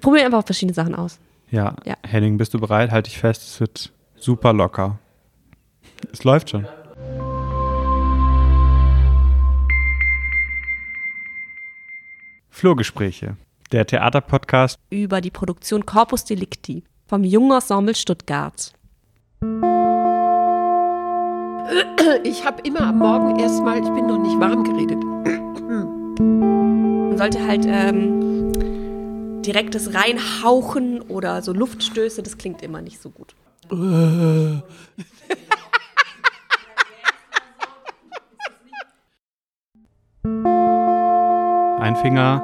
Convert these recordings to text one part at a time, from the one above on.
Wir probieren einfach verschiedene Sachen aus. Ja. Ja. Henning, bist du bereit? Halte dich fest, es wird super locker. Es läuft schon. Flurgespräche. Der Theaterpodcast Über die Produktion Corpus Delicti vom Jungen Ensemble Stuttgart. Ich habe immer am Morgen erstmal, ich bin noch nicht warm geredet. Man sollte halt ähm, direktes Reinhauchen oder so Luftstöße, das klingt immer nicht so gut. ein Finger,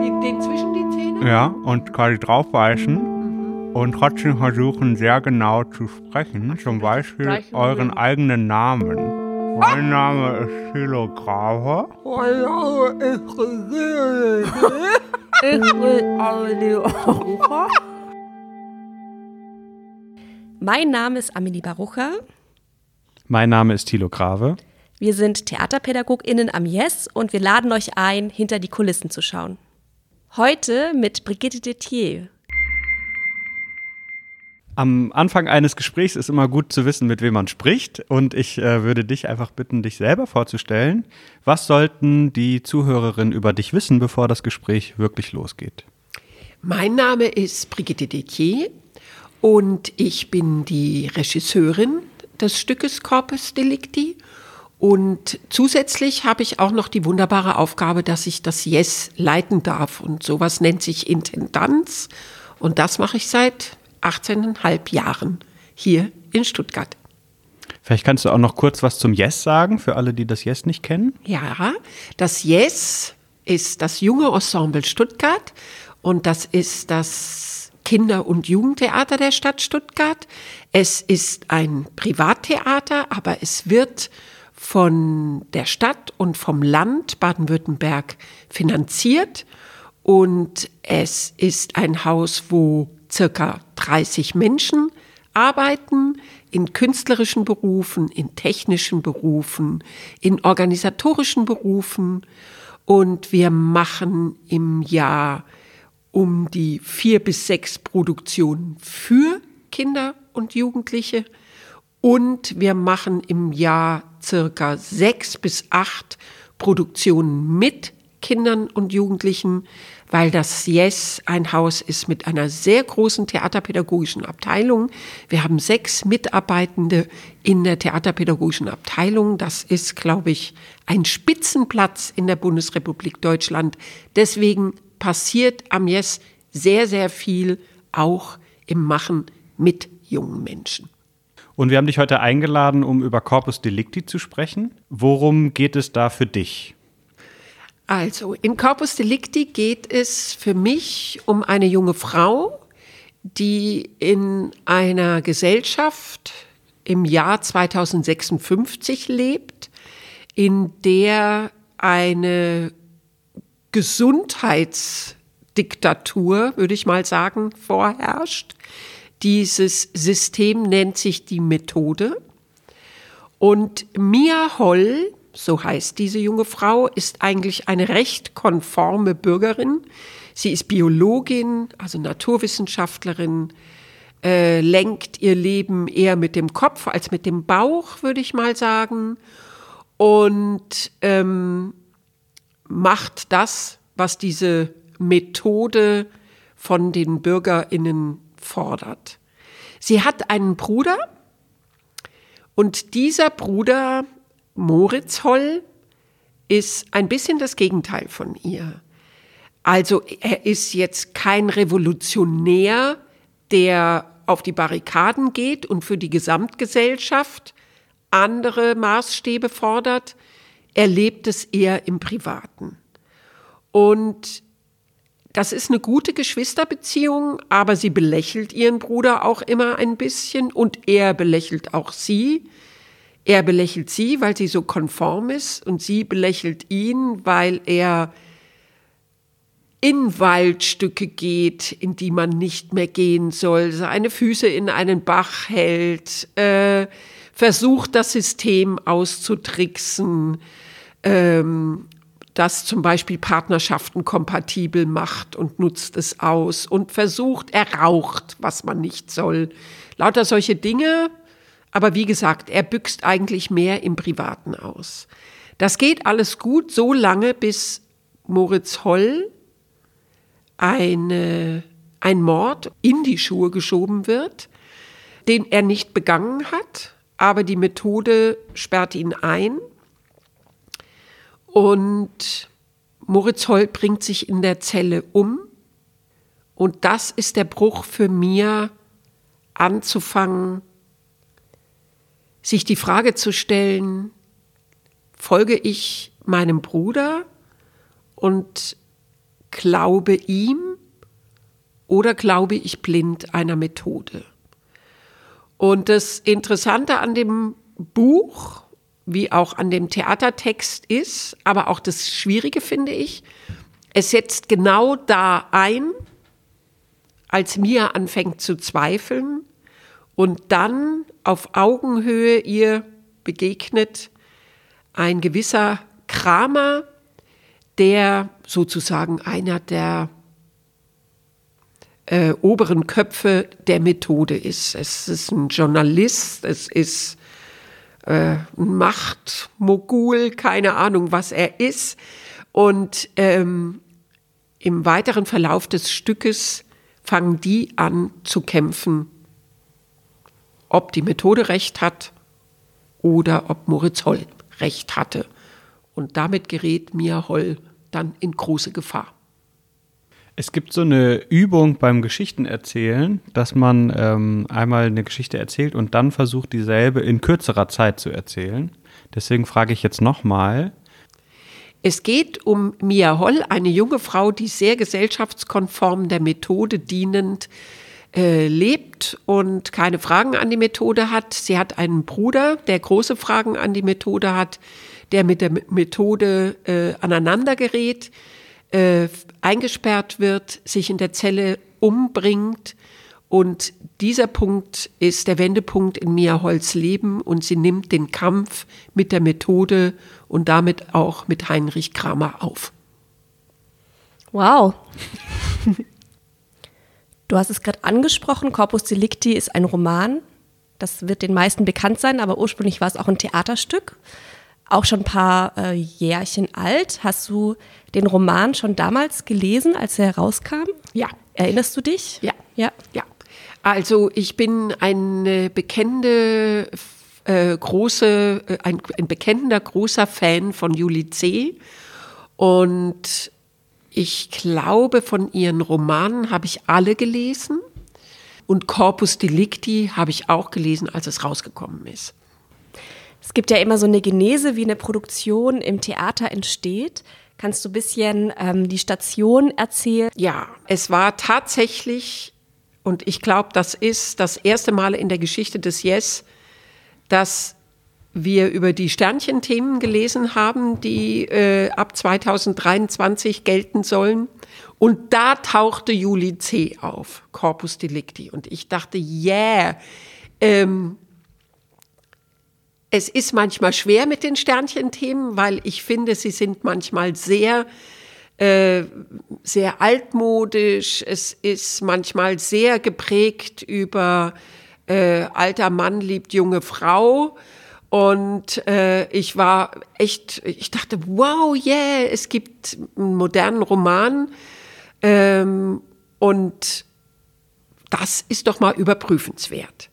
Den, den zwischen die Zähne? ja, und quasi draufbeißen und trotzdem versuchen, sehr genau zu sprechen. Zum Beispiel euren eigenen Namen. Mein Name ist Thilo Grave. Mein Name ist Amelie Barucha. Mein Name ist Thilo Grave. Wir sind TheaterpädagogInnen am Yes und wir laden euch ein, hinter die Kulissen zu schauen. Heute mit Brigitte Detier. Am Anfang eines Gesprächs ist immer gut zu wissen, mit wem man spricht. Und ich äh, würde dich einfach bitten, dich selber vorzustellen. Was sollten die Zuhörerinnen über dich wissen, bevor das Gespräch wirklich losgeht? Mein Name ist Brigitte Detier und ich bin die Regisseurin des Stückes Corpus Delicti. Und zusätzlich habe ich auch noch die wunderbare Aufgabe, dass ich das Yes leiten darf. Und sowas nennt sich Intendanz. Und das mache ich seit 18,5 Jahren hier in Stuttgart. Vielleicht kannst du auch noch kurz was zum Yes sagen, für alle, die das Yes nicht kennen. Ja, das Yes ist das junge Ensemble Stuttgart und das ist das Kinder- und Jugendtheater der Stadt Stuttgart. Es ist ein Privattheater, aber es wird von der Stadt und vom Land Baden-Württemberg finanziert und es ist ein Haus, wo circa 30 Menschen arbeiten in künstlerischen Berufen, in technischen Berufen, in organisatorischen Berufen. Und wir machen im Jahr um die vier bis sechs Produktionen für Kinder und Jugendliche. Und wir machen im Jahr circa sechs bis acht Produktionen mit Kindern und Jugendlichen, weil das Yes ein Haus ist mit einer sehr großen theaterpädagogischen Abteilung. Wir haben sechs Mitarbeitende in der theaterpädagogischen Abteilung. Das ist, glaube ich, ein Spitzenplatz in der Bundesrepublik Deutschland. Deswegen passiert am Yes sehr, sehr viel auch im Machen mit jungen Menschen. Und wir haben dich heute eingeladen, um über Corpus Delicti zu sprechen. Worum geht es da für dich? Also, in Corpus Delicti geht es für mich um eine junge Frau, die in einer Gesellschaft im Jahr 2056 lebt, in der eine Gesundheitsdiktatur, würde ich mal sagen, vorherrscht. Dieses System nennt sich die Methode. Und Mia Holl, so heißt diese junge Frau, ist eigentlich eine recht konforme Bürgerin. Sie ist Biologin, also Naturwissenschaftlerin, äh, lenkt ihr Leben eher mit dem Kopf als mit dem Bauch, würde ich mal sagen. Und ähm, macht das, was diese Methode von den BürgerInnen fordert. Sie hat einen Bruder und dieser Bruder, Moritz Holl, ist ein bisschen das Gegenteil von ihr. Also er ist jetzt kein Revolutionär, der auf die Barrikaden geht und für die Gesamtgesellschaft andere Maßstäbe fordert. Er lebt es eher im Privaten. Und das ist eine gute Geschwisterbeziehung, aber sie belächelt ihren Bruder auch immer ein bisschen und er belächelt auch sie. Er belächelt sie, weil sie so konform ist und sie belächelt ihn, weil er in Waldstücke geht, in die man nicht mehr gehen soll, seine Füße in einen Bach hält, äh, versucht das System auszutricksen, ähm, das zum Beispiel Partnerschaften kompatibel macht und nutzt es aus und versucht, er raucht, was man nicht soll. Lauter solche Dinge. Aber wie gesagt, er büxt eigentlich mehr im Privaten aus. Das geht alles gut, so lange, bis Moritz Holl eine, ein Mord in die Schuhe geschoben wird, den er nicht begangen hat, aber die Methode sperrt ihn ein und Moritz Holl bringt sich in der Zelle um. Und das ist der Bruch für mir, anzufangen, sich die Frage zu stellen, folge ich meinem Bruder und glaube ihm oder glaube ich blind einer Methode? Und das Interessante an dem Buch wie auch an dem Theatertext ist, aber auch das Schwierige finde ich, es setzt genau da ein, als Mia anfängt zu zweifeln und dann auf Augenhöhe ihr begegnet ein gewisser Kramer, der sozusagen einer der äh, oberen Köpfe der Methode ist. Es ist ein Journalist, es ist äh, Machtmogul, keine Ahnung, was er ist. Und ähm, im weiteren Verlauf des Stückes fangen die an zu kämpfen, ob die Methode recht hat oder ob Moritz Holl recht hatte. Und damit gerät Mia Holl dann in große Gefahr. Es gibt so eine Übung beim Geschichtenerzählen, dass man ähm, einmal eine Geschichte erzählt und dann versucht, dieselbe in kürzerer Zeit zu erzählen. Deswegen frage ich jetzt nochmal. Es geht um Mia Holl, eine junge Frau, die sehr gesellschaftskonform der Methode dienend äh, lebt und keine Fragen an die Methode hat. Sie hat einen Bruder, der große Fragen an die Methode hat, der mit der Methode äh, aneinander gerät äh, eingesperrt wird, sich in der Zelle umbringt. Und dieser Punkt ist der Wendepunkt in Mia Holz Leben und sie nimmt den Kampf mit der Methode und damit auch mit Heinrich Kramer auf. Wow. Du hast es gerade angesprochen, Corpus Delicti ist ein Roman. Das wird den meisten bekannt sein, aber ursprünglich war es auch ein Theaterstück auch schon ein paar äh, Jährchen alt. Hast du den Roman schon damals gelesen, als er herauskam? Ja. Erinnerst du dich? Ja. Ja. ja. Also ich bin eine bekennende äh, große, äh, ein, ein bekennender großer Fan von Julie C. Und ich glaube, von ihren Romanen habe ich alle gelesen. Und Corpus Delicti habe ich auch gelesen, als es rausgekommen ist. Es gibt ja immer so eine Genese, wie eine Produktion im Theater entsteht. Kannst du ein bisschen ähm, die Station erzählen? Ja, es war tatsächlich, und ich glaube, das ist das erste Mal in der Geschichte des Yes, dass wir über die Sternchenthemen gelesen haben, die äh, ab 2023 gelten sollen. Und da tauchte Juli C. auf, Corpus Delicti. Und ich dachte, yeah, ähm, es ist manchmal schwer mit den Sternchenthemen, weil ich finde, sie sind manchmal sehr, äh, sehr altmodisch. Es ist manchmal sehr geprägt über äh, alter Mann liebt junge Frau. Und äh, ich war echt, ich dachte, wow, yeah, es gibt einen modernen Roman. Ähm, und das ist doch mal überprüfenswert.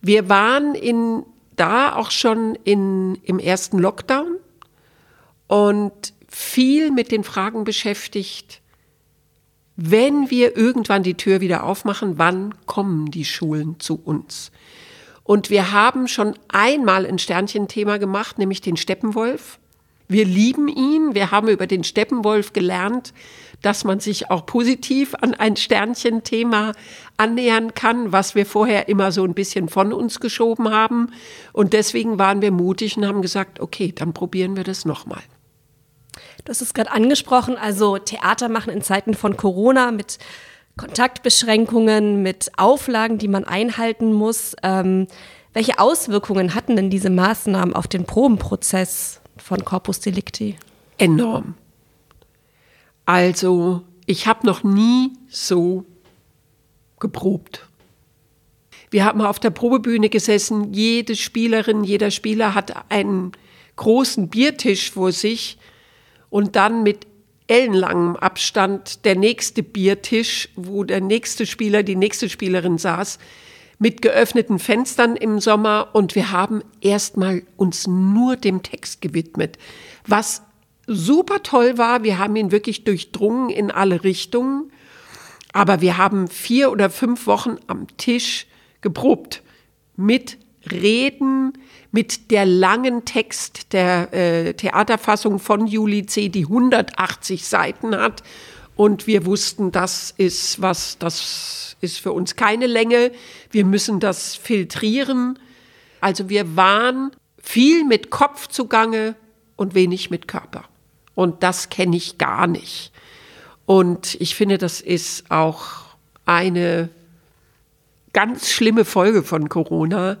Wir waren in da auch schon in, im ersten Lockdown und viel mit den Fragen beschäftigt, wenn wir irgendwann die Tür wieder aufmachen, wann kommen die Schulen zu uns? Und wir haben schon einmal ein Sternchenthema gemacht, nämlich den Steppenwolf. Wir lieben ihn. Wir haben über den Steppenwolf gelernt, dass man sich auch positiv an ein Sternchenthema annähern kann, was wir vorher immer so ein bisschen von uns geschoben haben. Und deswegen waren wir mutig und haben gesagt, okay, dann probieren wir das nochmal. Du hast es gerade angesprochen, also Theater machen in Zeiten von Corona mit Kontaktbeschränkungen, mit Auflagen, die man einhalten muss. Ähm, welche Auswirkungen hatten denn diese Maßnahmen auf den Probenprozess von Corpus Delicti? enorm. Also, ich habe noch nie so geprobt. Wir haben auf der Probebühne gesessen, jede Spielerin, jeder Spieler hat einen großen Biertisch vor sich und dann mit ellenlangem Abstand der nächste Biertisch, wo der nächste Spieler, die nächste Spielerin saß, mit geöffneten Fenstern im Sommer und wir haben erstmal uns nur dem Text gewidmet. Was super toll war, wir haben ihn wirklich durchdrungen in alle Richtungen, aber wir haben vier oder fünf Wochen am Tisch geprobt mit Reden, mit der langen Text der äh, Theaterfassung von Juli C., die 180 Seiten hat. Und wir wussten, das ist was, das ist für uns keine Länge. Wir müssen das filtrieren. Also wir waren viel mit Kopf zugange und wenig mit Körper. Und das kenne ich gar nicht. Und ich finde, das ist auch eine ganz schlimme Folge von Corona,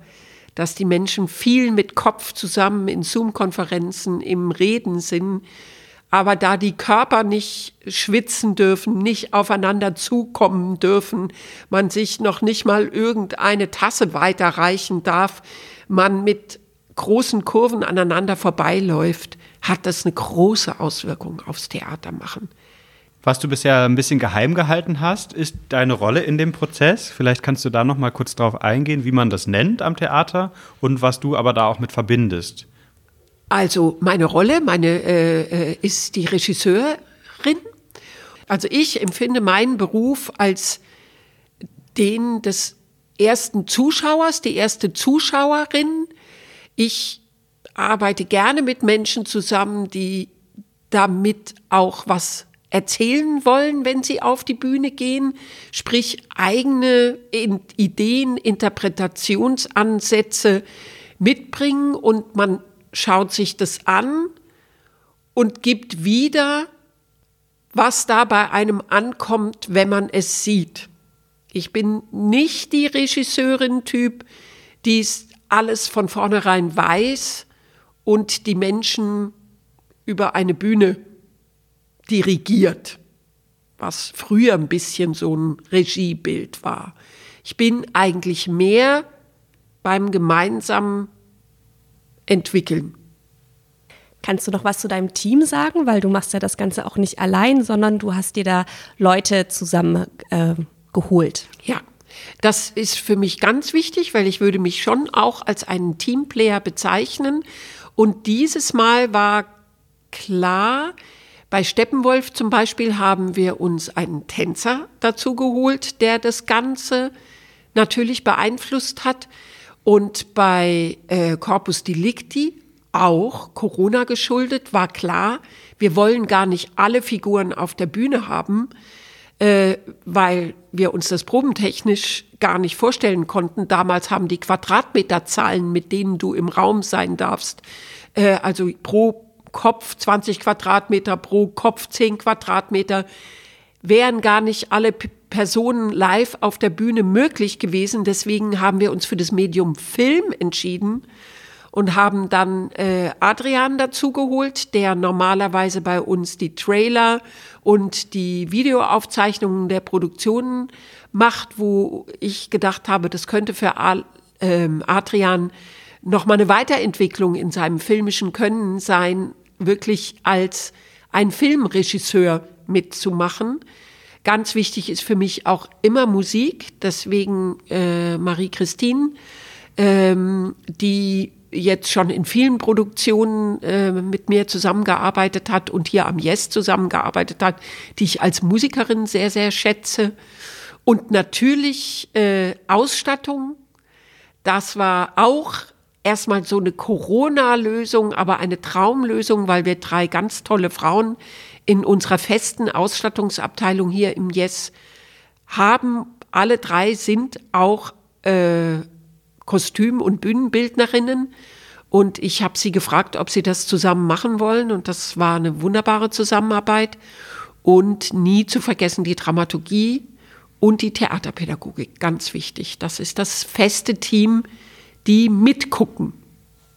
dass die Menschen viel mit Kopf zusammen in Zoom-Konferenzen im Reden sind, aber da die Körper nicht schwitzen dürfen, nicht aufeinander zukommen dürfen, man sich noch nicht mal irgendeine Tasse weiterreichen darf, man mit großen Kurven aneinander vorbeiläuft, hat das eine große Auswirkung aufs Theater machen. Was du bisher ein bisschen geheim gehalten hast, ist deine Rolle in dem Prozess. Vielleicht kannst du da noch mal kurz darauf eingehen, wie man das nennt am Theater und was du aber da auch mit verbindest. Also meine Rolle, meine äh, äh ist die Regisseurin. Also ich empfinde meinen Beruf als den des ersten Zuschauers, die erste Zuschauerin. Ich arbeite gerne mit Menschen zusammen, die damit auch was erzählen wollen, wenn sie auf die Bühne gehen, sprich eigene Ideen, Interpretationsansätze mitbringen und man schaut sich das an und gibt wieder, was da bei einem ankommt, wenn man es sieht. Ich bin nicht die Regisseurin-Typ, die es alles von vornherein weiß und die Menschen über eine Bühne dirigiert, was früher ein bisschen so ein Regiebild war. Ich bin eigentlich mehr beim gemeinsamen Entwickeln. Kannst du noch was zu deinem Team sagen? Weil du machst ja das Ganze auch nicht allein, sondern du hast dir da Leute zusammen äh, geholt. Ja, das ist für mich ganz wichtig, weil ich würde mich schon auch als einen Teamplayer bezeichnen. Und dieses Mal war klar, bei Steppenwolf zum Beispiel haben wir uns einen Tänzer dazu geholt, der das Ganze natürlich beeinflusst hat. Und bei äh, Corpus Delicti, auch Corona geschuldet, war klar, wir wollen gar nicht alle Figuren auf der Bühne haben, äh, weil wir uns das probentechnisch gar nicht vorstellen konnten. Damals haben die Quadratmeterzahlen, mit denen du im Raum sein darfst, äh, also pro Kopf 20 Quadratmeter, pro Kopf 10 Quadratmeter, wären gar nicht alle Personen live auf der Bühne möglich gewesen. Deswegen haben wir uns für das Medium Film entschieden und haben dann äh, Adrian dazugeholt, der normalerweise bei uns die Trailer und die Videoaufzeichnungen der Produktionen macht, wo ich gedacht habe, das könnte für Al äh, Adrian nochmal eine Weiterentwicklung in seinem filmischen Können sein, wirklich als ein Filmregisseur mitzumachen. Ganz wichtig ist für mich auch immer Musik, deswegen äh, Marie-Christine, ähm, die jetzt schon in vielen Produktionen äh, mit mir zusammengearbeitet hat und hier am Yes zusammengearbeitet hat, die ich als Musikerin sehr, sehr schätze. Und natürlich äh, Ausstattung. Das war auch erstmal so eine Corona-Lösung, aber eine Traumlösung, weil wir drei ganz tolle Frauen in unserer festen Ausstattungsabteilung hier im Yes haben. Alle drei sind auch äh, Kostüm- und Bühnenbildnerinnen. Und ich habe sie gefragt, ob sie das zusammen machen wollen. Und das war eine wunderbare Zusammenarbeit. Und nie zu vergessen die Dramaturgie und die Theaterpädagogik. Ganz wichtig. Das ist das feste Team, die mitgucken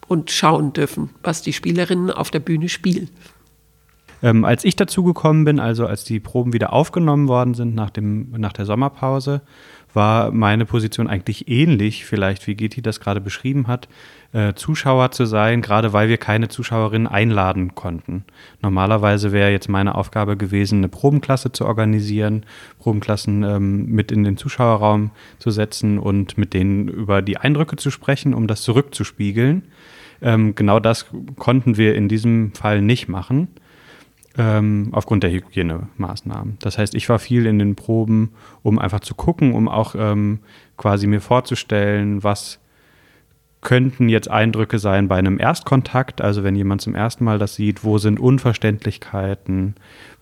und schauen dürfen, was die Spielerinnen auf der Bühne spielen. Ähm, als ich dazugekommen bin, also als die Proben wieder aufgenommen worden sind nach, dem, nach der Sommerpause, war meine Position eigentlich ähnlich, vielleicht wie Geti das gerade beschrieben hat, äh, Zuschauer zu sein, gerade weil wir keine Zuschauerinnen einladen konnten. Normalerweise wäre jetzt meine Aufgabe gewesen, eine Probenklasse zu organisieren, Probenklassen ähm, mit in den Zuschauerraum zu setzen und mit denen über die Eindrücke zu sprechen, um das zurückzuspiegeln. Ähm, genau das konnten wir in diesem Fall nicht machen ähm, aufgrund der Hygienemaßnahmen. Das heißt, ich war viel in den Proben, um einfach zu gucken, um auch ähm, quasi mir vorzustellen, was könnten jetzt Eindrücke sein bei einem Erstkontakt, also wenn jemand zum ersten Mal das sieht, wo sind Unverständlichkeiten,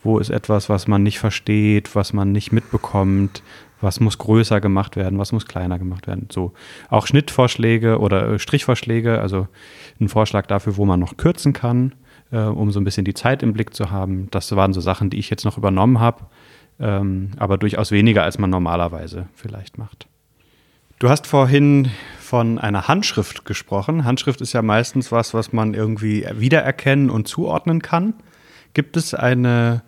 wo ist etwas, was man nicht versteht, was man nicht mitbekommt, was muss größer gemacht werden, was muss kleiner gemacht werden. So auch Schnittvorschläge oder äh, Strichvorschläge, also ein Vorschlag dafür, wo man noch kürzen kann äh, um so ein bisschen die Zeit im Blick zu haben. Das waren so Sachen, die ich jetzt noch übernommen habe, ähm, aber durchaus weniger, als man normalerweise vielleicht macht. Du hast vorhin von einer Handschrift gesprochen. Handschrift ist ja meistens was, was man irgendwie wiedererkennen und zuordnen kann. Gibt es eine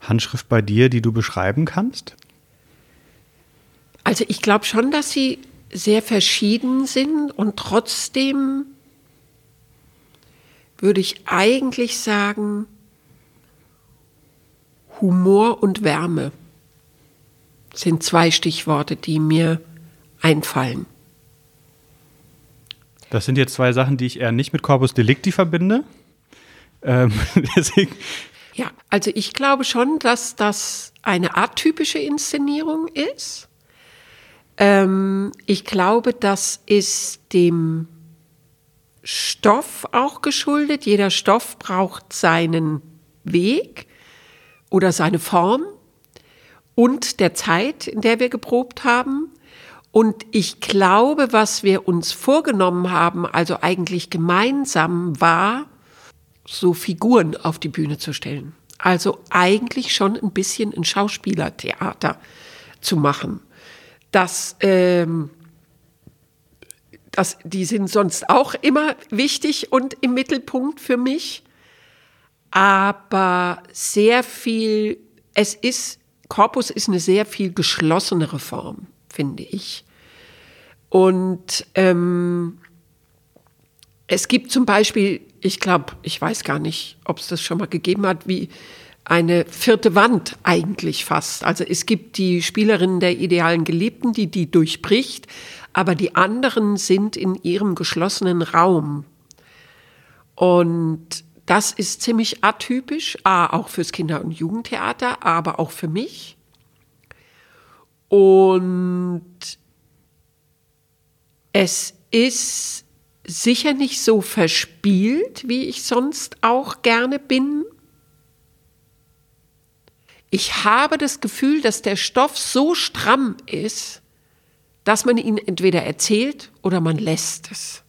Handschrift bei dir, die du beschreiben kannst? Also ich glaube schon, dass sie sehr verschieden sind und trotzdem würde ich eigentlich sagen, Humor und Wärme sind zwei Stichworte, die mir einfallen. Das sind jetzt zwei Sachen, die ich eher nicht mit Corpus Delicti verbinde. Ähm, ja, also ich glaube schon, dass das eine atypische Inszenierung ist. Ähm, ich glaube, das ist dem Stoff auch geschuldet. Jeder Stoff braucht seinen Weg oder seine Form und der Zeit, in der wir geprobt haben. Und ich glaube, was wir uns vorgenommen haben, also eigentlich gemeinsam, war, so Figuren auf die Bühne zu stellen. Also eigentlich schon ein bisschen ein Schauspielertheater zu machen. Das ähm, das, die sind sonst auch immer wichtig und im Mittelpunkt für mich. Aber sehr viel, es ist, Korpus ist eine sehr viel geschlossenere Form, finde ich. Und ähm, es gibt zum Beispiel, ich glaube, ich weiß gar nicht, ob es das schon mal gegeben hat, wie eine vierte Wand eigentlich fast. Also es gibt die Spielerin der idealen Geliebten, die die durchbricht, aber die anderen sind in ihrem geschlossenen Raum. Und das ist ziemlich atypisch, A, auch fürs Kinder- und Jugendtheater, aber auch für mich. Und es ist sicher nicht so verspielt, wie ich sonst auch gerne bin. Ich habe das Gefühl, dass der Stoff so stramm ist, dass man ihn entweder erzählt oder man lässt es.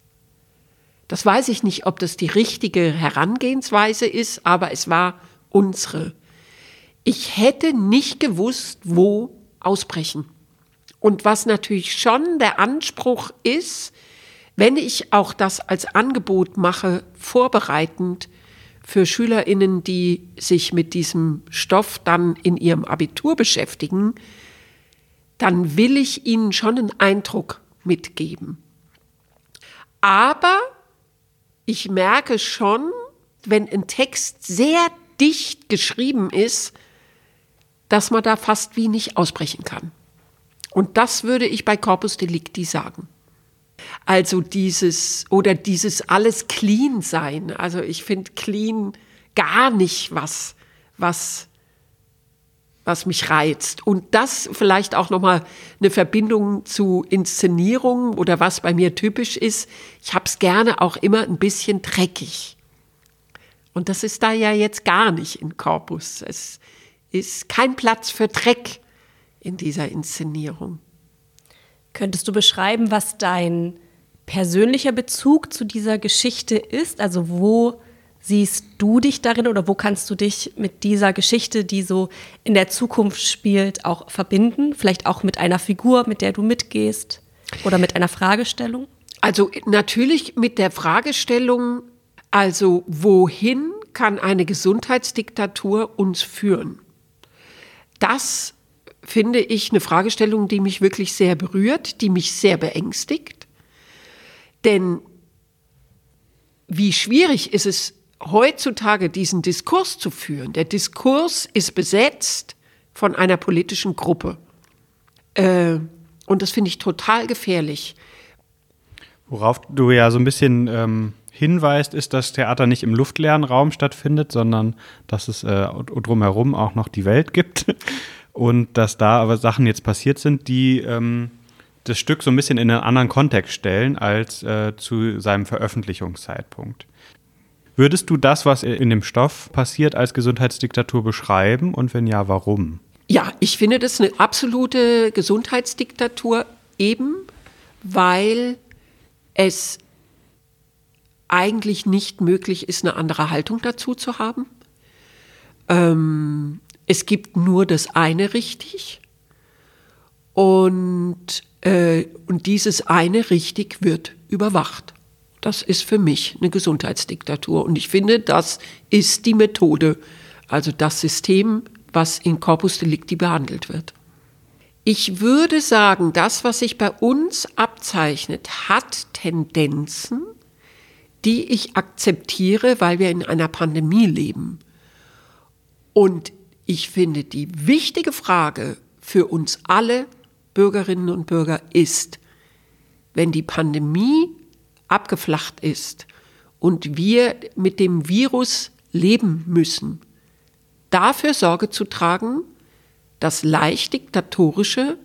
Das weiß ich nicht, ob das die richtige Herangehensweise ist, aber es war unsere. Ich hätte nicht gewusst, wo ausbrechen. Und was natürlich schon der Anspruch ist, wenn ich auch das als Angebot mache, vorbereitend für Schülerinnen, die sich mit diesem Stoff dann in ihrem Abitur beschäftigen, dann will ich ihnen schon einen Eindruck mitgeben. Aber ich merke schon, wenn ein Text sehr dicht geschrieben ist, dass man da fast wie nicht ausbrechen kann. Und das würde ich bei Corpus Delicti sagen. Also dieses oder dieses alles clean sein. Also ich finde clean gar nicht was, was was mich reizt. Und das vielleicht auch nochmal eine Verbindung zu Inszenierungen oder was bei mir typisch ist. Ich habe es gerne auch immer ein bisschen dreckig. Und das ist da ja jetzt gar nicht in Korpus. Es ist kein Platz für Dreck in dieser Inszenierung. Könntest du beschreiben, was dein persönlicher Bezug zu dieser Geschichte ist? Also wo siehst du dich darin oder wo kannst du dich mit dieser Geschichte, die so in der Zukunft spielt, auch verbinden? Vielleicht auch mit einer Figur, mit der du mitgehst oder mit einer Fragestellung? Also natürlich mit der Fragestellung, also wohin kann eine Gesundheitsdiktatur uns führen? Das finde ich eine Fragestellung, die mich wirklich sehr berührt, die mich sehr beängstigt. Denn wie schwierig ist es heutzutage, diesen Diskurs zu führen? Der Diskurs ist besetzt von einer politischen Gruppe. Äh, und das finde ich total gefährlich. Worauf du ja so ein bisschen ähm, hinweist, ist, dass Theater nicht im luftleeren Raum stattfindet, sondern dass es äh, drumherum auch noch die Welt gibt. Und dass da aber Sachen jetzt passiert sind, die ähm, das Stück so ein bisschen in einen anderen Kontext stellen als äh, zu seinem Veröffentlichungszeitpunkt. Würdest du das, was in dem Stoff passiert, als Gesundheitsdiktatur beschreiben und wenn ja, warum? Ja, ich finde das eine absolute Gesundheitsdiktatur, eben weil es eigentlich nicht möglich ist, eine andere Haltung dazu zu haben. Ähm, es gibt nur das eine richtig und, äh, und dieses eine richtig wird überwacht. Das ist für mich eine Gesundheitsdiktatur und ich finde, das ist die Methode, also das System, was in Corpus Delicti behandelt wird. Ich würde sagen, das, was sich bei uns abzeichnet, hat Tendenzen, die ich akzeptiere, weil wir in einer Pandemie leben. Und ich finde, die wichtige Frage für uns alle Bürgerinnen und Bürger ist, wenn die Pandemie abgeflacht ist und wir mit dem Virus leben müssen, dafür Sorge zu tragen, dass leicht diktatorische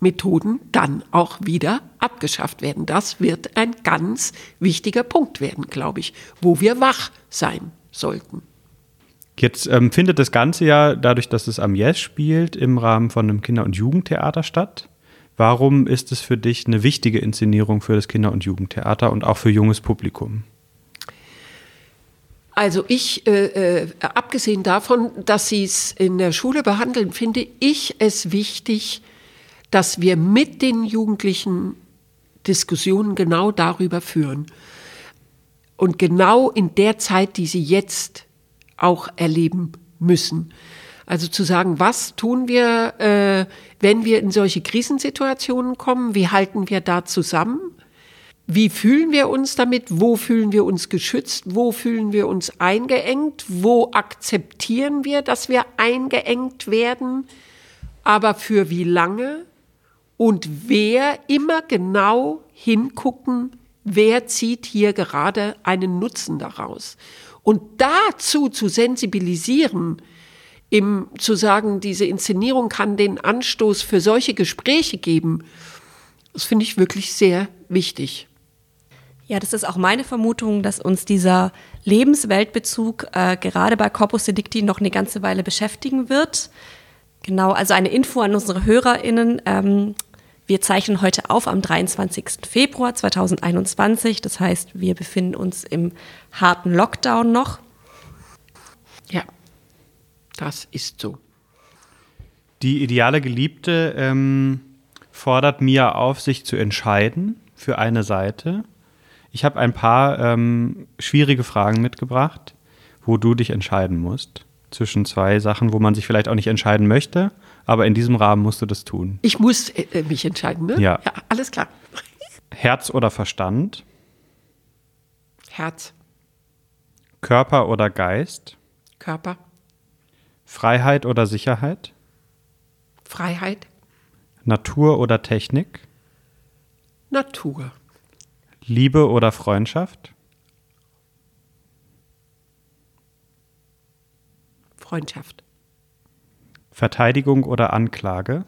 Methoden dann auch wieder abgeschafft werden. Das wird ein ganz wichtiger Punkt werden, glaube ich, wo wir wach sein sollten. Jetzt ähm, findet das Ganze ja, dadurch, dass es am Yes spielt, im Rahmen von einem Kinder- und Jugendtheater statt. Warum ist es für dich eine wichtige Inszenierung für das Kinder- und Jugendtheater und auch für junges Publikum? Also ich, äh, äh, abgesehen davon, dass Sie es in der Schule behandeln, finde ich es wichtig, dass wir mit den Jugendlichen Diskussionen genau darüber führen. Und genau in der Zeit, die sie jetzt auch erleben müssen. Also zu sagen, was tun wir, äh, wenn wir in solche Krisensituationen kommen? Wie halten wir da zusammen? Wie fühlen wir uns damit? Wo fühlen wir uns geschützt? Wo fühlen wir uns eingeengt? Wo akzeptieren wir, dass wir eingeengt werden? Aber für wie lange? und wer immer genau hingucken, wer zieht hier gerade einen Nutzen daraus. Und dazu zu sensibilisieren, im, zu sagen, diese Inszenierung kann den Anstoß für solche Gespräche geben, das finde ich wirklich sehr wichtig. Ja, das ist auch meine Vermutung, dass uns dieser Lebensweltbezug äh, gerade bei Corpus Delicti noch eine ganze Weile beschäftigen wird. Genau, also eine Info an unsere HörerInnen. Ähm, wir zeichnen heute auf am 23. Februar 2021. Das heißt, wir befinden uns im harten Lockdown noch. Ja, das ist so. Die ideale Geliebte ähm, fordert Mia auf, sich zu entscheiden für eine Seite. Ich habe ein paar ähm, schwierige Fragen mitgebracht, wo du dich entscheiden musst zwischen zwei Sachen, wo man sich vielleicht auch nicht entscheiden möchte, aber in diesem Rahmen musst du das tun. Ich muss äh, mich entscheiden, ne? Ja. ja. Alles klar. Herz oder Verstand? Herz. Körper oder Geist? Körper. Freiheit oder Sicherheit? Freiheit. Natur oder Technik? Natur. Liebe oder Freundschaft? Freundschaft. Verteidigung oder Anklage?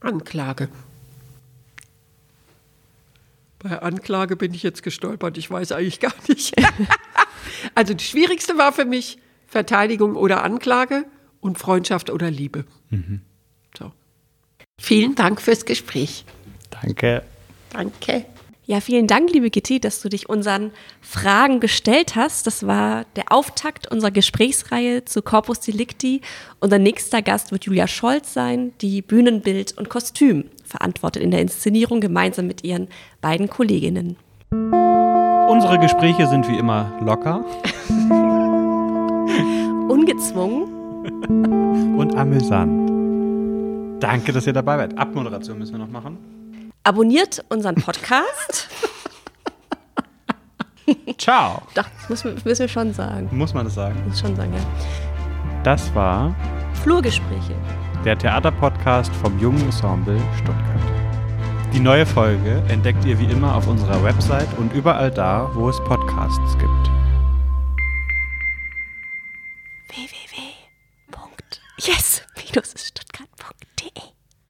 Anklage. Bei Anklage bin ich jetzt gestolpert. Ich weiß eigentlich gar nicht. also das Schwierigste war für mich Verteidigung oder Anklage und Freundschaft oder Liebe. Mhm. So. Vielen Dank fürs Gespräch. Danke. Danke. Ja, vielen Dank, liebe Gitti, dass du dich unseren Fragen gestellt hast. Das war der Auftakt unserer Gesprächsreihe zu Corpus Delicti. Unser nächster Gast wird Julia Scholz sein, die Bühnenbild und Kostüm verantwortet in der Inszenierung gemeinsam mit ihren beiden Kolleginnen. Unsere Gespräche sind wie immer locker Ungezwungen. und amüsant. Danke, dass ihr dabei seid. Abmoderation müssen wir noch machen. Abonniert unseren Podcast. Ciao. Doch, das müssen, müssen wir schon sagen. Muss man das sagen? Muss schon sagen, ja. Das war Flurgespräche. Der Theaterpodcast vom Jungen Ensemble Stuttgart. Die neue Folge entdeckt ihr wie immer auf unserer Website und überall da, wo es Podcasts gibt. www.yes-stuttgart.de